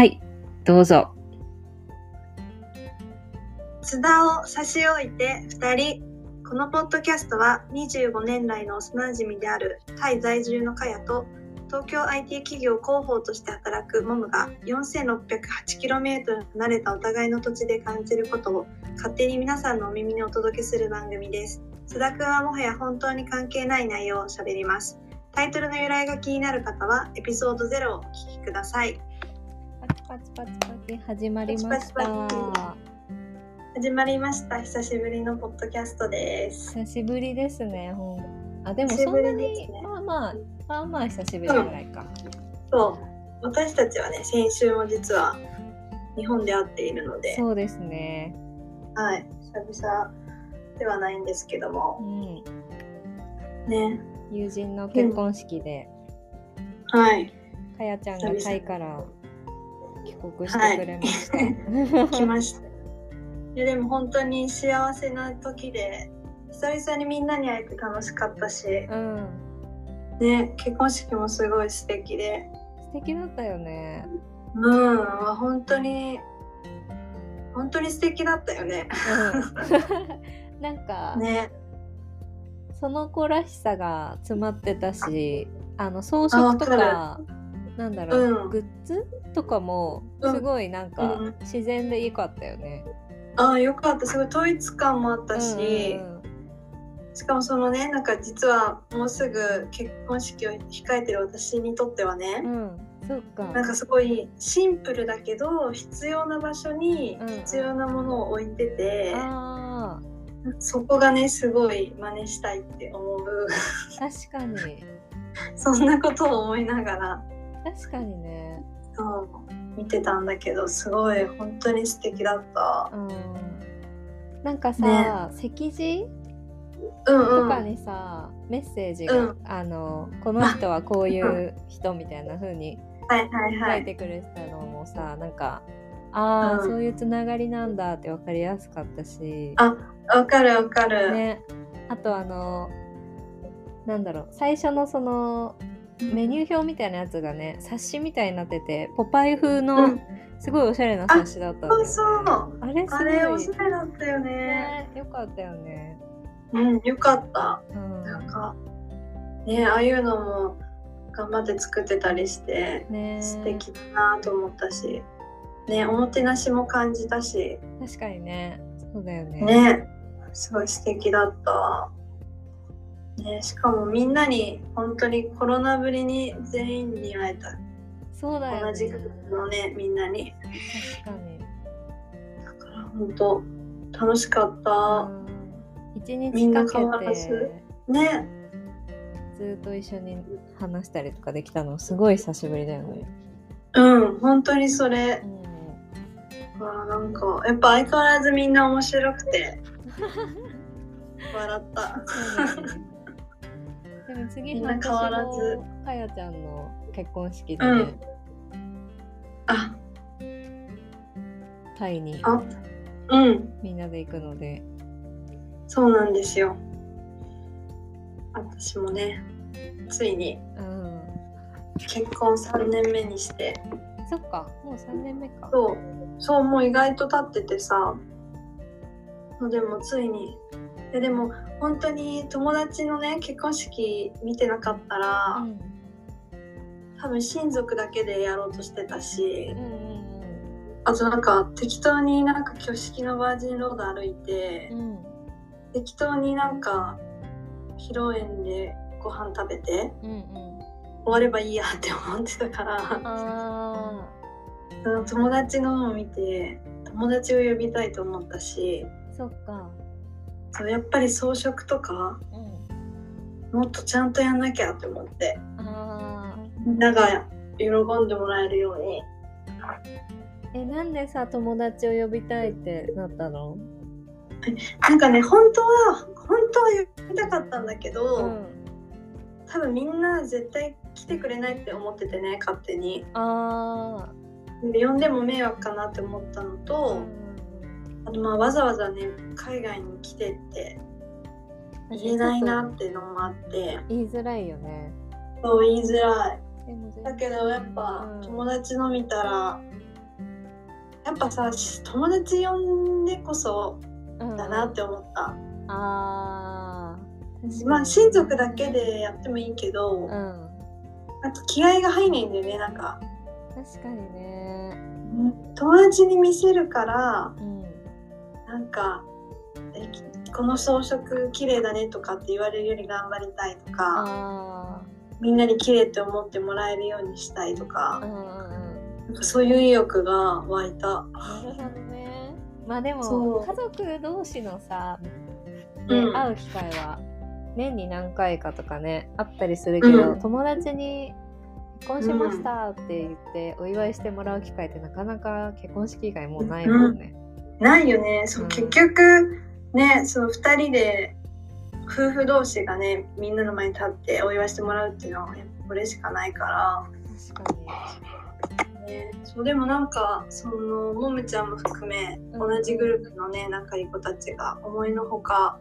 はい、どうぞ。津田を差し置いて2人。このポッドキャストは25年来の幼馴染であるタイ在住のカヤと東京 IT 企業広報として働くモムが 4608km 離れたお互いの土地で感じることを勝手に皆さんのお耳にお届けする番組です。津田くんはもはや本当に関係ない内容を喋ります。タイトルの由来が気になる方はエピソード0をお聞きください。パチパチパチ始まりました。始まりました。久しぶりのポッドキャストです。久しぶりですね、ほんあ、でもそんなに、ね。まあまあ、まあまあ久しぶりぐらいか。そう。私たちはね先週も実は日本で会っているので、そうですね。はい、久々ではないんですけどうもん。ね。友人の結婚式で、はい。かやちゃんがタイから帰国してくれました。来ましたいやでも本当に幸せな時で久々にみんなに会えて楽しかったしうん。ね結婚式もすごい素敵で素敵だったよね。うん本当に本当に素敵だったよねうん。なんか、ねその子らしさが詰まってたしあの装飾とかなんだろう、うん。グッズとかもうん。すごいなんかうん。自然で良かったよね。ああよかった。すごい統一感もあったし、うんしかもそのねなんか実はもうすぐ結婚式を控えてる私にとってはね、うん、うん、そっか。なんかすごいシンプルだけど必要な場所にうん必要なものを置いてて、あそこがねすごい真似したいって思う。ー確かに。そんなことを思いながら確かにね。そう見てたんだけどすごい本当に素敵だった。うん、なんかさ、席次うんうんとかにさ、メッセージが、うんあのこの人はこういう人みたいな風に。書いてくれてたのもさなんかああ、うんそういうつながりなんだって分かりやすかったし、あわかるわかる。ね、あとあのなんだろう最初のそのメニュー表みたいなやつがね冊子みたいになっててポパイ風うのん。すごいおしゃれな冊子だったんだよ、ねそうそう。あれすごい。あれおしゃれだったよね。ねよかったよね、うんよかった。うん、なんかねああいうのも頑張って作ってたりしてね。素敵だなと思ったし、ねおもてなしも感じたし。確かにね。そうだよね。ね。すごい素敵だった。ね、しかもみんなに本当にコロナぶりに全員に会えた。そうだよね。同じグループのねみんなに。確かに。だから本当楽しかった、うん。一みんな変わらけず。てね。ずっと一緒に話したりとかできたのすごい久しぶりだよね。うん本当にそれ。うん、なんかやっぱ相変わらずみんな面白くて。笑った でも次みんな変わらず。かやちゃんの結婚式でね、うん。あ。タイにあ。うん。みんなで行くので。そうなんですよ。私もねついにうん。結婚3年目にして。そっかもう3年目か。そう。そうもう意外と経っててさ。でもついに。ででも本当に友達のね結婚式見てなかったら、うん。多分親族だけでやろうとしてたしうんうんあとなんか適当になんか挙式のバージンロード歩いて、うん。うん適当になんか披露宴でご飯食べてうんうん。終わればいいやって思ってたから友達のを見て友達を呼びたいと思ったしーそっかそうやっぱり装飾とかうん。もっとちゃんとやんなきゃって思って。みんなが喜んでもらえるように。えなんでさ友達を呼びたいってなったの？なんかね本当は本当は呼びたかったんだけど、うん。多分みんな絶対来てくれないって思っててね勝手に。あで呼んでも迷惑かなって思ったのあと、あとまあわざわざね海外に来てって言えないなっていうのもあって。言いづらいよね。そう言いづらい。だけどやっぱうん。友達の見たらやっぱさ友達呼んでこそうんだなって思った、あー。確かにまあ親族だけでやってもいいけど、うん。なんか気合が入んないんだよねなんか。確かにね。友達に見せるからうんなんかこの装飾綺麗だねとかって言われるより頑張りたいとかあみんなに綺麗って思ってもらえるようにしたいとかんうんうん。なんかそういう意欲が湧いた。なるほどね。まあでも家族同士のさうん。で会う機会は年に何回かとかねあったりするけど、うん。友達に結婚しましたって言ってお祝いしてもらう機会ってなかなか結婚式以外もうないもんね。ないよねそう、うん結局ねその2人で夫婦同士がねみんなの前に立ってお祝いしてもらうっていうのはこれしかないか確かに。ら、ね、そうでもなんかそのもむちゃんも含めうん同じグループのね仲いい子たちが思いのほか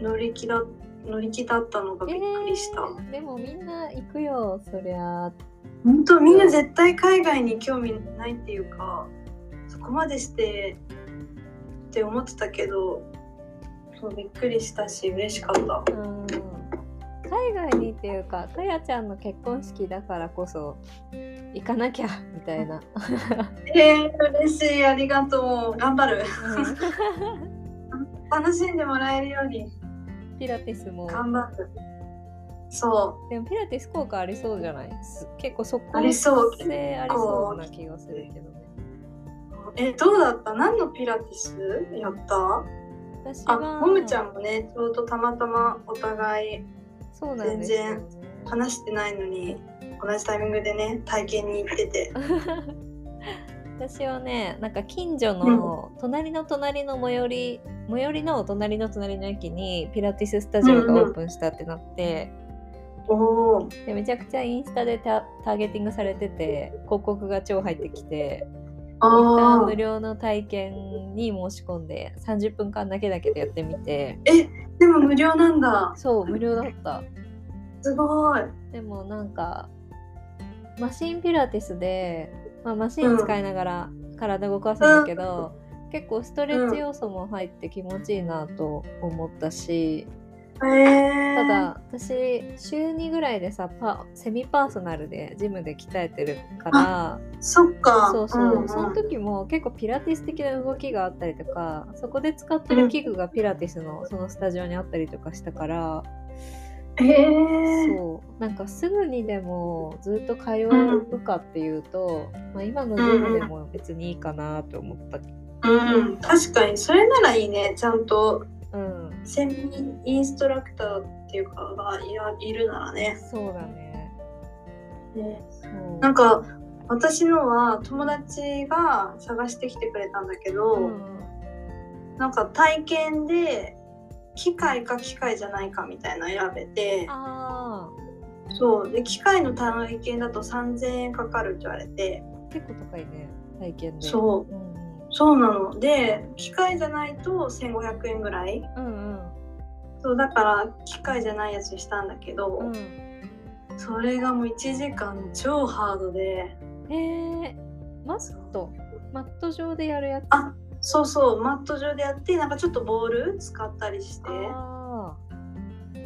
乗り気だ乗り気だったのがびっくりした。えーでもみんな行くよそりゃ。本当みんな絶対海外に興味ないっていうかそこまでしてって思ってたけどそうびっくりしたし嬉しかった。うん。海外にっていうかかやちゃんの結婚式だからこそ行かなきゃみたいな。えー、嬉しい。ありがとう。頑張る。うん。楽しんでもらえるように。ピラティスも。頑張る。そでもピラティス効果ありそうじゃない？す結構即効ありそう性ありそうな気がするけどえどうだった？何のピラティスやった？あ私はもむちゃんもねちょうどたまたまお互いそうなんです。よ、ね。話してないのに同じタイミングでね体験に行ってて。私はねなんか近所の隣の隣の最寄り最寄りの隣の隣の駅にピラティススタジオがオープンしたってなって、おおでめちゃくちゃインスタでタターゲティングされてて広告が超入ってきて一旦あ無料の体験に申し込んで30分間だけだけどやってみて。えでも無料なんだ。そう無料だった。すごい。でもなんかマシンピラティスで、まあ、マシン使いながら体動かすんだけど、結構ストレッチ要素も入って気持ちいいなと思ったし、へえただ私週2ぐらいでさパセミパーソナルでジムで鍛えてるからそっか。そうそう、んん。その時も結構ピラティス的な動きがあったりとかそこで使ってる器具がピラティスのそのスタジオにあったりとかしたから、へえそう。なんかすぐにでもずっと通うかっていうと、まあ、今のジムでも別にいいかなと思った。うん。確かに。それならいいね。ちゃんとうん、セミインストラクターっていうかがいやいるならね。そうだね。ね。なんか私のは友達が探してきてくれたんだけど、うんなんか体験で機械か機械じゃないかみたいなの選べてあそう。で機械の体験だと3000円かかるって言われて。あ結構高いね体験で。そう。うんうんそうなの。で機械じゃないと1500円ぐらい。うんそうだから機械じゃないやつにしたんだけど、うん。それがもう1時間超ハードで。うん、え。ー、マット？マット上でやるやつ？あそうそう。マット上でやってなんかちょっとボール使ったりして。あ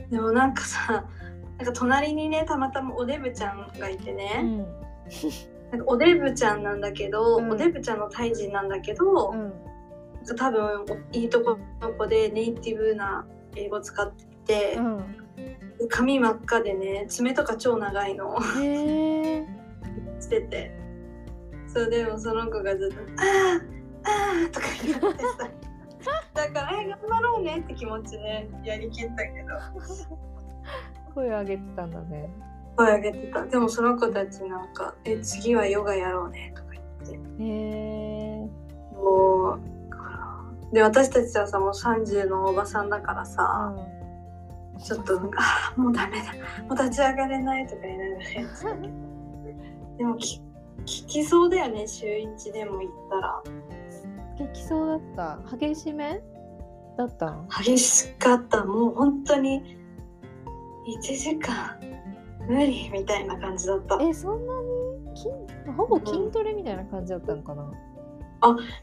でもなんかさなんか隣にねたまたまおデブちゃんがいてーね、うんなんかおデブちゃんなんだけど、うん。おデブちゃんのタイ人なんだけど、うん。多分いいとこの子でネイティブな英語使ってて、うん。で髪真っ赤でね爪とか超長いの。してて。そうでもその子がずっと「あーあー」とか言ってさ。だから「え頑張ろうね」って気持ちでやりきったけど。声上げてたんだね。声上げてた。でもその子たちなんか「え次はヨガやろうね」とか言って。へえもうで私たちはさもう30のおばさんだからさ、ちょっとなんか「あーもうダメだ。もう立ち上がれない」とか言いながらやってたけど。でもき聞きそうだよね週1でも行ったら。激そうだった。激しめだったの？激しかった。もう本当に1時間無理みたいな感じだったえそんなに筋ほぼ筋トレみたいな感じだったのかな？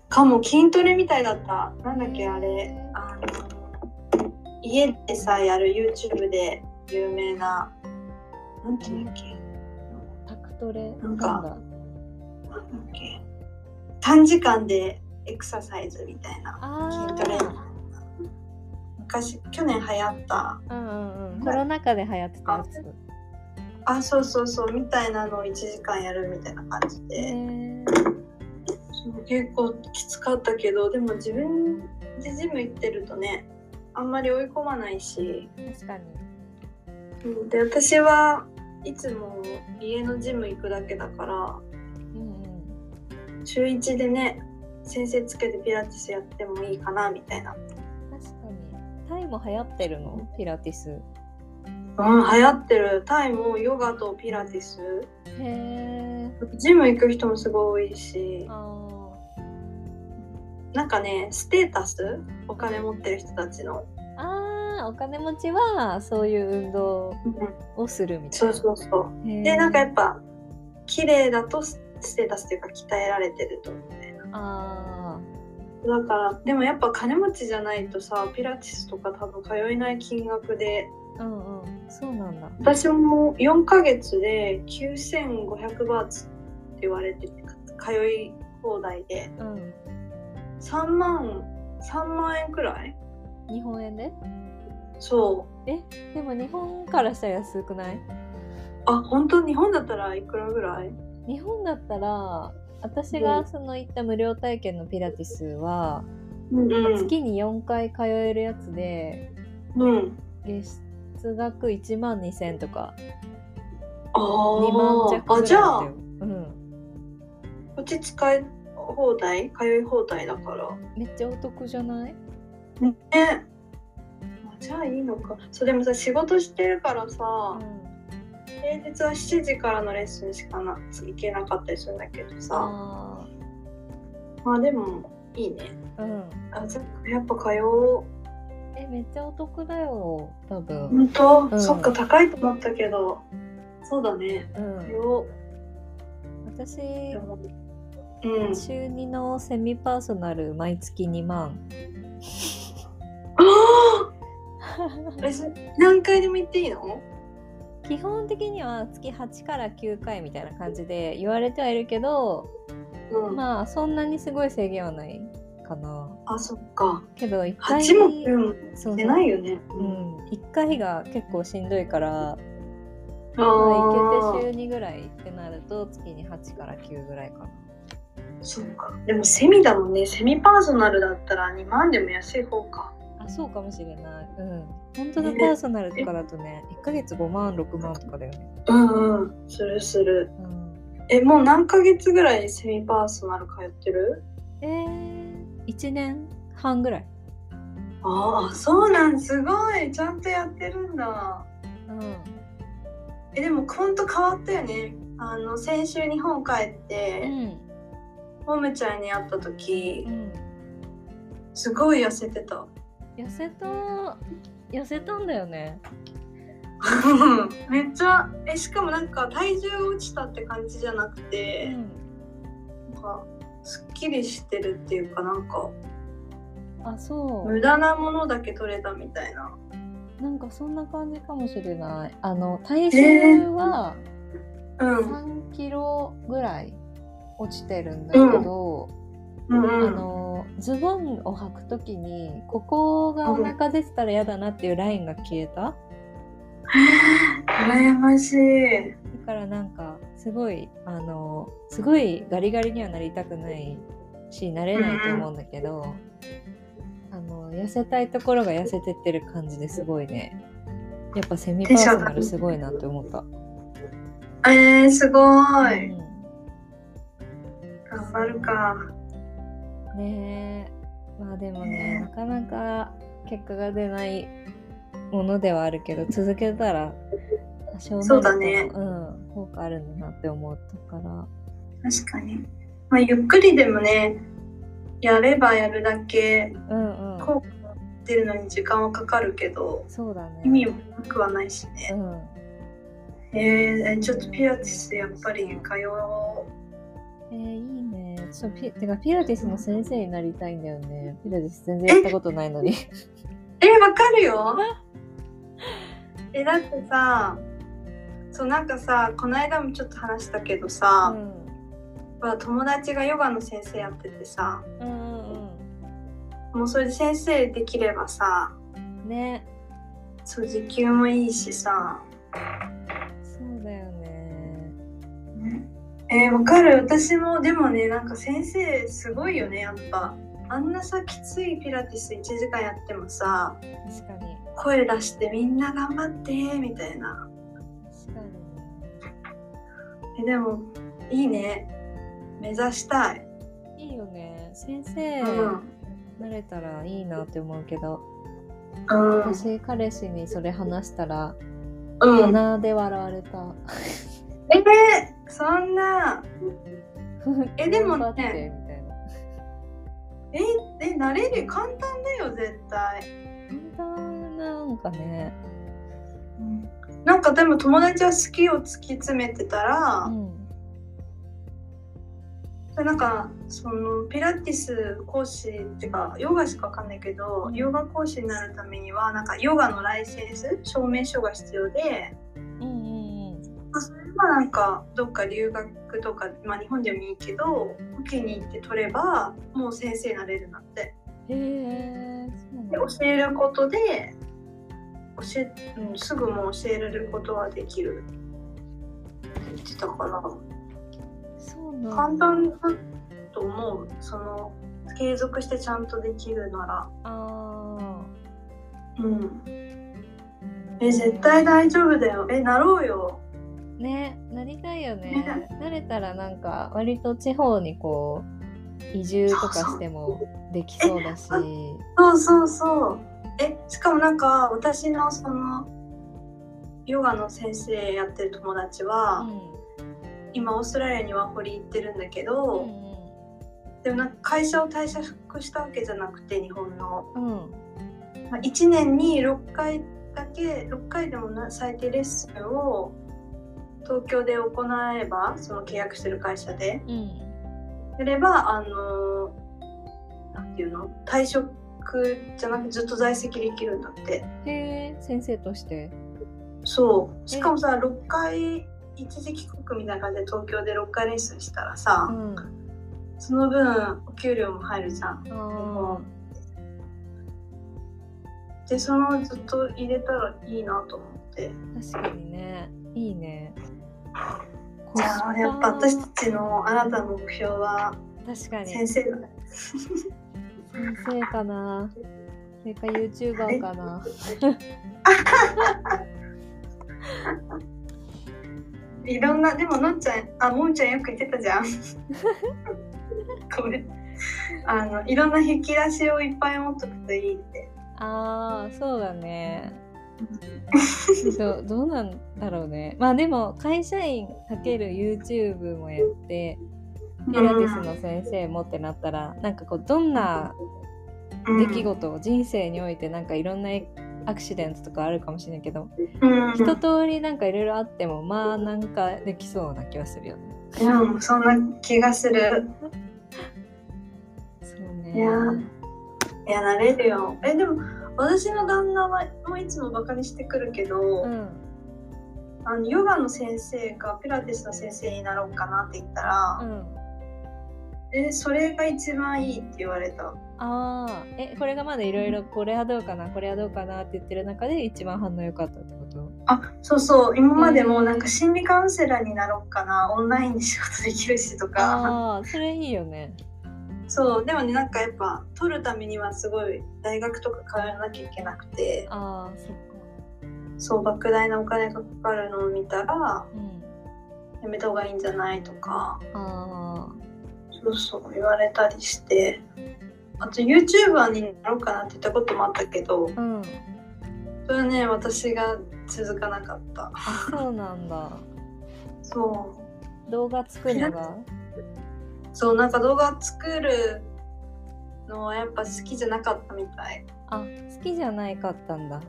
かも筋トレみたいだったなんだっけあれあの家でさやる YouTube で有名ななんていうんだっけ？タクトレ？なんかなんだ？っけ？短時間でエクササイズみたいなあ筋トレあ。昔去年流行ったうんうんうん。コロナ禍で流行ってたやつ。あそうそうそうみたいなのを1時間やるみたいな感じへで、結構きつかったけどでも自分でジム行ってるとねあんまり追い込まないし確かに。うんで私はいつも家のジム行くだけだからうんうん。週1でね先生つけてピラティスやってもいいかなみたいな確かに。タイも流行ってるの？ピラティス。うん流行ってるタイもヨガとピラティス。へえ。ジム行く人もすごい多いし。あなんかねステータス？お金持ってる人たちの、ーあー、お金持ちはそういう運動をするみたいな。そうそうそう。へー。でなんかやっぱ綺麗だとスステータスっていうか鍛えられてるとみたいなあだからでもやっぱ金持ちじゃないとさピラティスとか多分通えない金額であ、うんうん。そうなんだ。私も4ヶ月で9500バーツって言われてて通い放題で。うん。3万3万円くらい？日本円で？そう。でも日本からしたら安くない？あ本当？日本だったらいくらぐらい？日本だったら私がその行った無料体験のピラティスは、うんうん。月に4回通えるやつでうん。月額1万2000とか。あ2万弱ああぐらいじゃあだったよ。うん。こっち使い放題？通い放題だから。めっちゃお得じゃない？ね。あじゃあいいのか。そうでもさ仕事してるからさ、平日は7時からのレッスンしかな行けなかったりするんだけどさ。あまあでもいいね。ーうん。あじゃあやっぱ通おうえ、めっちゃお得だよ。多分。本当、うんそっか高いと思ったけどそうだねうん。通おう私、うん週2のセミパーソナル毎月2万。あー えそ何回でも行っていいの？基本的には月8から9回みたいな感じで言われてはいるけど、うん、まあそんなにすごい制限はないかな。あそっか。けど1回8もうんそう出ないよね。う、ん、1回が結構しんどいから、あ行けて週2ぐらいってなると月に8から9ぐらいかな。そっか。でもセミだもんね。セミパーソナルだったら2万でも安い方か。あ、そうかもしれない。うん。本当のねパーソナルとかだとね、1ヶ月5万、6万とかだよね。うんうん。するする。うん。えもう何ヶ月ぐらいセミパーソナル通ってる？えー、1年半ぐらい。ああそうなんすごいちゃんとやってるんだうん。えでもほんと変わったよねあの先週日本帰って、うん。もめちゃんに会った時うん。すごい痩せてた痩せた、痩せたんだよね。めっちゃえしかもなんか体重が落ちたって感じじゃなくうて、ん。なんかすっきりしてるっていうかなんかあ、そう。無駄なものだけ取れたみたいななんかそんな感じかもしれない。あの、体重はうん3キロぐらい落ちてるんだけど、うんうあんの、ズボンを履くときに、ここがお腹出てたら嫌だなっていうラインが消えた。羨ましいだからなんか、すごい、あの、すごいガリガリにはなりたくないし、なれないと思うんだけど、あの、痩せたいところが痩せてってる感じですごいね。やっぱセミパーソナルすごいなって思った。えー、すごい。うん。頑張るか。ねえ。まあでもねなかなか結果が出ないものではあるけど続けたら多少そうだね。うん効果あるんだなって思ったから。確かに。まあゆっくりでもねやればやるだけうんうん。効果出るのに時間はかかるけどそうだね。意味もなくはないしね。うん。えー、ちょっとピラティスやっぱり通おう？えー、いいね。ちょピてかピラティスの先生になりたいんだよね。ピラティス全然やったことないのに。え、わかるよ。え、だってさ、そうなんかさ、この間もちょっと話したけどうさ、ん。まあ友達がヨガの先生やっててさ、うんうんもうそれで先生できればさ、うん。ね。そう時給もいいしさ。そうだよね。えー、わかる私もでもねなんか先生すごいよねやっぱあんなさきついピラティス1時間やってもさ確かに。声出してみんな頑張ってみたいな確かに。えでもいいね。目指したい。いいよね。先生、うん、なれたらいいなって思うけど、うん。私、彼氏にそれ話したら、うん、鼻で笑われた。えー、そんな。えでもね。ええ慣れる？簡単だよ絶対、簡単なんかね。なんかでも友達は好きを突き詰めてたら、うん。でなんかそのピラティス講師っていうかヨガしかわかんないけど、うんヨガ講師になるためにはなんかヨガのライセンス証明書が必要で、うんうんうん。まあ、それはなんかどっか留学とか、まあ、日本でもいいけど受けに行って取ればもう先生になれるんだってへえ、そうなんでだ。教えることで教え、うん、すぐもう教えることはできる。って言ってたからそうなんだ。簡単だと思う。その継続してちゃんとできるなら。あうん。あ。え絶対大丈夫だよ。えなろうよ。ね、なりたいよね。ね。慣れたらなんか割と地方にこう移住とかしてもできそうだし。そうそうそうえしかもなんか私のそのヨガの先生やってる友達は、今オーストラリアにワーホリ行ってるんだけうど、ん。でもなんか会社を退職したわけじゃなくて日本の、うん。うん。まあ、1年に6回だけ6回でもな最低レッスンを東京で行えばその契約してる会社で。うん。やればあのなんていうの？退職じゃなくてずっと在籍できるんだってへえ、先生として。そうしかもさ6回一時帰国みたいな感じで東京で6回レッスンしたらさ、うん。その分お給料も入るじゃんあでそのずっと入れたらいいなと思ってあ、確かにね。いいね。じゃあやっぱ私たちの新たな目標は確かに。先生だね先生かな。それか YouTuber かな。いろんなでものっちゃんあもんちゃんよく言ってたじゃん ごめんあのいろんな引き出しをいっぱい持っとくといいってああ、そうだね。そうどうなんだろうね。まあでも会社員かける YouTube もやってピラティスの先生もってなったら、なんかこうどんな出来事、人生においてなんかいろんなアクシデントとかあるかもしれないけど、うん、一通りなんかいろいろあってもまあなんかできそうな気はするよね。いやもうそんな気がするそうね。いやいやなれるよえでも私の旦那はもういつもバカにしてくるけど、うん。あのヨガの先生かピラティスの先生になろうかなって言ったら、うん。えそれが一番いいって言われた。ああ、え、これがまだいろいろこれはどうかな、これはどうかなって言ってる中で一番反応良かったってこと？あそうそう。今までもなんか心理カウンセラーになろうかなオンラインで仕事できるしとか。ああ、それいいよね。そう。でもねなんかやっぱ取るためにはすごい大学とか通わなきゃいけなくて。ああ、そっか。そう莫大なお金がかかるのを見たらうん。やめた方がいいんじゃないとか。あそうそう言われたりしてあと YouTuber になろうかなって言ったこともあったけどあ、うん。それはね私が続かなかったあ、そうなんだ。そう動画作るのが？そうなんか動画作るのはやっぱ好きじゃなかったみたいあ、好きじゃないかったんだ。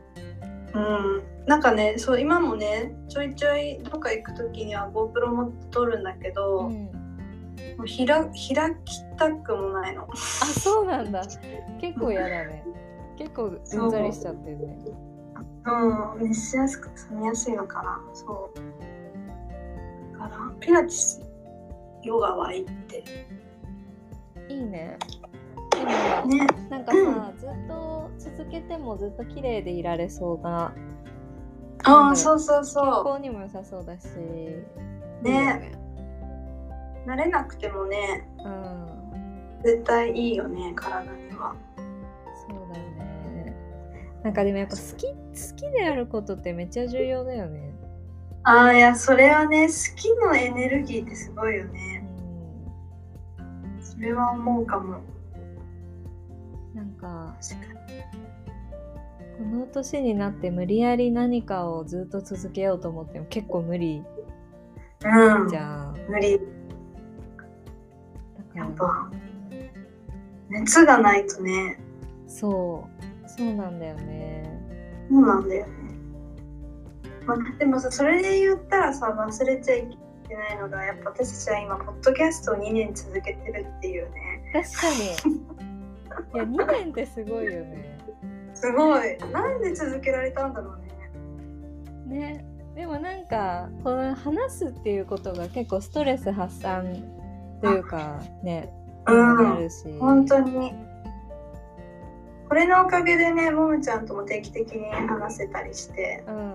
うんなんかねそう今もねちょいちょいどっか行く時には GoPro 持って撮るんだけど、うん。もうひら開きたくもないの。あそうなんだ。結構嫌だね。結構うんざりしちゃってるね。うん熱しやすくて冷めやすいのかな。そう。だからピラティスヨガはいいって。いいね。でも、ねなんかさ、ずっと続けてもずっと綺麗でいられそうな。ああそうそう健そ康にも良さそうだし。ね。ね。う慣れなくてもねうん。絶対いいよね体には。そうだよね。なんかでもやっぱ好き好きであることってめっちゃ重要だよね。ああいやそれはね好きのエネルギーってすごいようねん。それは思うかも。なんか確かにこの年になって無理やり何かをずっと続けようと思っても結構無理。うん。じゃん。無理やっぱ熱がないとねそうそうなんだよね。そうなんだよね。まあ、でもさそれで言ったらさ忘れちゃいけないのがやっぱ私たちは今ポッドキャストを2年続けてるっていうね確かに。いや2年ってすごいよね。すごいなんで続けられたんだろうねね。でもなんかこの話すっていうことが結構ストレス発散というかね、うん。本当にこれのおかげでねももちゃんとも定期的に話せたりしてうん。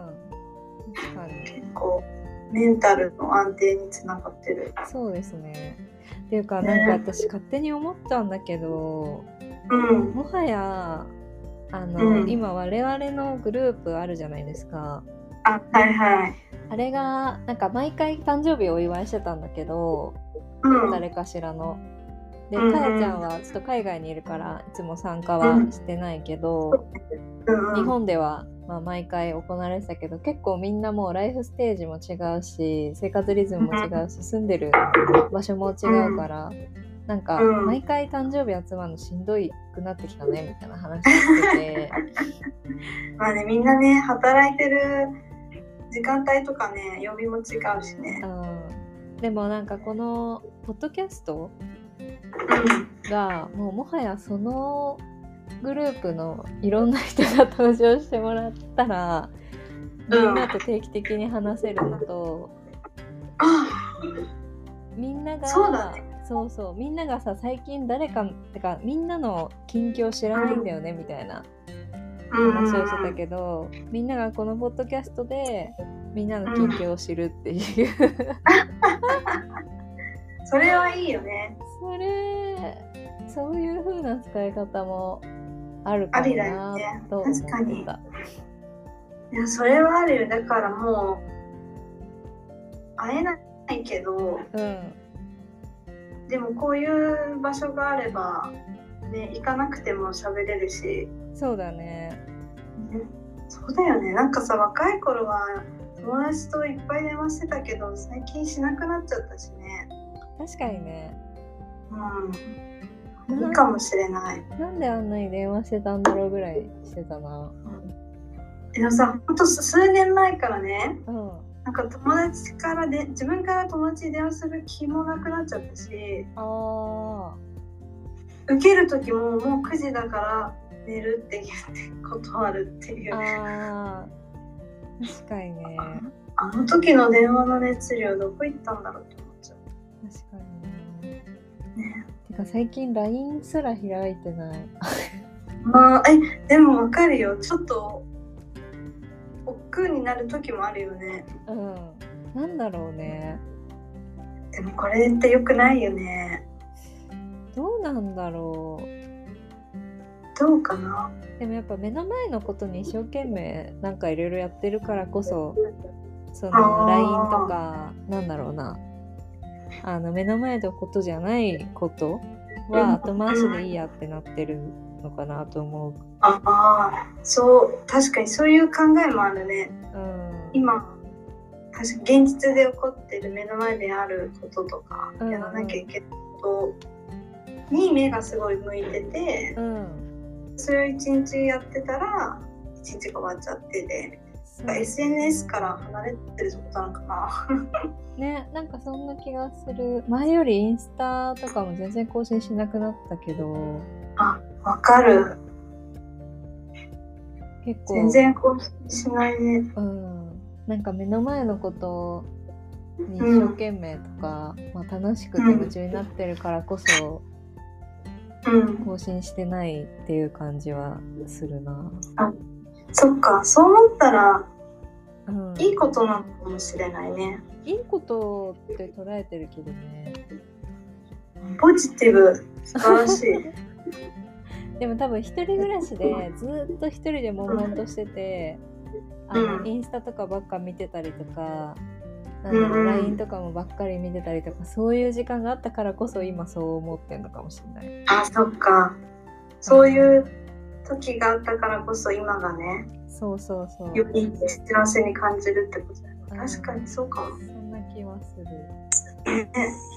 確かに。結構メンタルの安定につながってるそうですね。っていうかなんか私勝手に思ったんだけど、うんもはやあの、うん今我々のグループあるじゃないですか。あはいはいあれがなんか毎回誕生日をお祝いしてたんだけど、うん。誰かしらの。で、うんうんかやちゃんはちょっと海外にいるからいつも参加はしてないけど、日本では、まあ、毎回行われてたけど結構みんなもうライフステージも違うし生活リズムも違うし住んでる場所も違うから、なんかうん。毎回誕生日集まるのしんどいくなってきたねみたいな話をしてて。まあねみんなね働いてる時間帯とかね曜日も違うしね。うん。でもなんかこのポッドキャスト？うん。がもうもはやそのグループのいろんな人が登場してもらったら、みんなと定期的に話せるのと、あ。みんながそうだね。そうそうみんながさ最近誰かてかみんなの近況知らないんだよね、みたいな話をしてたけど、みんながこのポッドキャストでみんなの近況を知るっていう、それはいいよね。それそういう風な使い方もあるかもありだよなね。確かに。た。いやそれはあるよ。だからもう会えないけどうん。でもこういう場所があればね行かなくても喋れるし、そうだね。ね。そうだよね。なんかさ若い頃は友達といっぱい電話してたけど最近しなくなっちゃったしね確かにね。うんいいかもしれないなんであんなに電話してたんだろうぐらいしてたな。でもさほんと数年前からねうん。なんか友達からで自分から友達に電話する気もなくなっちゃったしあ受ける時ももう9時だから寝るって言って断るっていうあ。確かにね。あの時の電話の熱量どこ行ったんだろうと確かにね。てか最近 LINE すら開いてない。まあえでもわかるよちょっと億劫になる時もあるよねうん。なんだろうね。でもこれって良くないよねどうなんだろう。どうかな？でもやっぱ目の前のことに一生懸命なんかいろいろやってるからこそその LINE とかなんだろうなあの目の前のことじゃないことは後回しでいいやってなってるのかなと思ああそう確かにそういう考えもあるね。う。うん、今確かに現実で起こってる目の前であることとかうん。やらなきゃいけないことに目がすごい向いててうん、それを一日やってたら一日が終わっちゃってで SNS から離れてるってことなのかな。ねなんかそんな気がする。前よりインスタとかも全然更新しなくなったけど。あわかる。結構。全然更新しないね。うん。なんか目の前のことに一生懸命とか、まあ、楽しくて夢中になってるからこそうん。更新してないっていう感じはするな。そっかそう思ったらうん、いいことなのかもしれないね。いいことって捉えてるけどね。ポジティブ素晴らしい。でも多分一人暮らしでずっと一人で悶々としてて、あのうん。インスタとかばっか見てたりとか、あうん LINE とかもばっかり見てたりとかそういう時間があったからこそ今そう思ってんのかもしれない。あそっか。そういう時があったからこそ今がねそうそうそう。より幸せに感じるってことだよねうん確かにそうかもそんな気はする。ね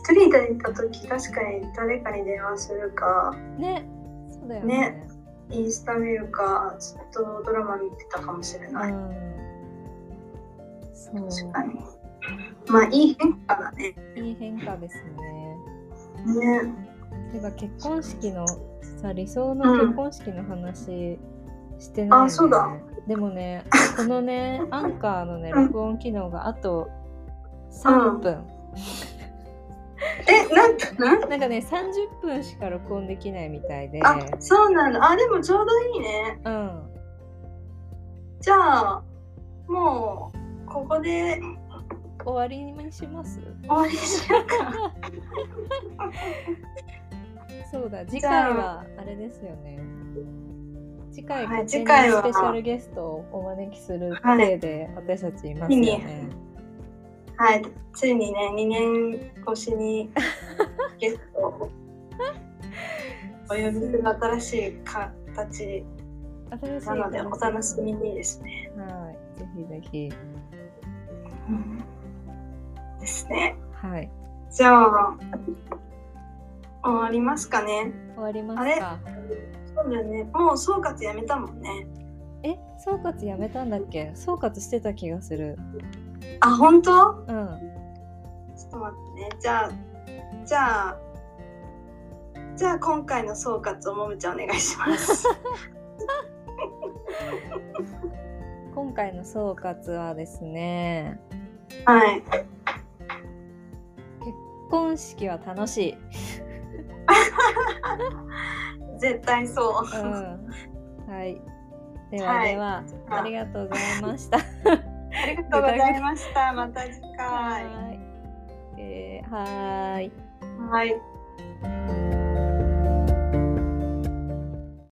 一人でいた時確かに誰かに電話するかね、そうだよね。ねインスタ見るかずっとドラマ見てたかもしれない、うん。そう。確かにまあいい変化だねいい変化ですね。ねてか結婚式のさ理想の結婚式の話してない、ね。あそうだ。でもね このねアンカーのね録音機能があと3分、えなんとなん？なんかね30分しか録音できないみたいで。あそうなんだあでもちょうどいいね。うん。じゃあもうここで終わりにします？終わりにしようか そうだ次回はあれですよね。次回は次回は。スペシャルゲストをお招きするはい。体で私たちいますよね、はいついにね2年越しに ゲストをお呼びする新しい形なのでお楽しみににですね、はいぜひぜひ。うん、ですね。はい。じゃあ終わりますかね。終わりますか。そうだよね。もう総括やめたもんね。え？総括やめたんだっけ？総括してた気がする。あ本当？うん。ちょっと待ってね。じゃあじゃあじゃあ今回の総括をもむちゃんお願いします。今回の総括はですね。はい。結婚式は楽しい、絶対そう。うん、はい。では、はい。ではありがとうございました。ありがとうございました。また次回。はい。えーはーい。はい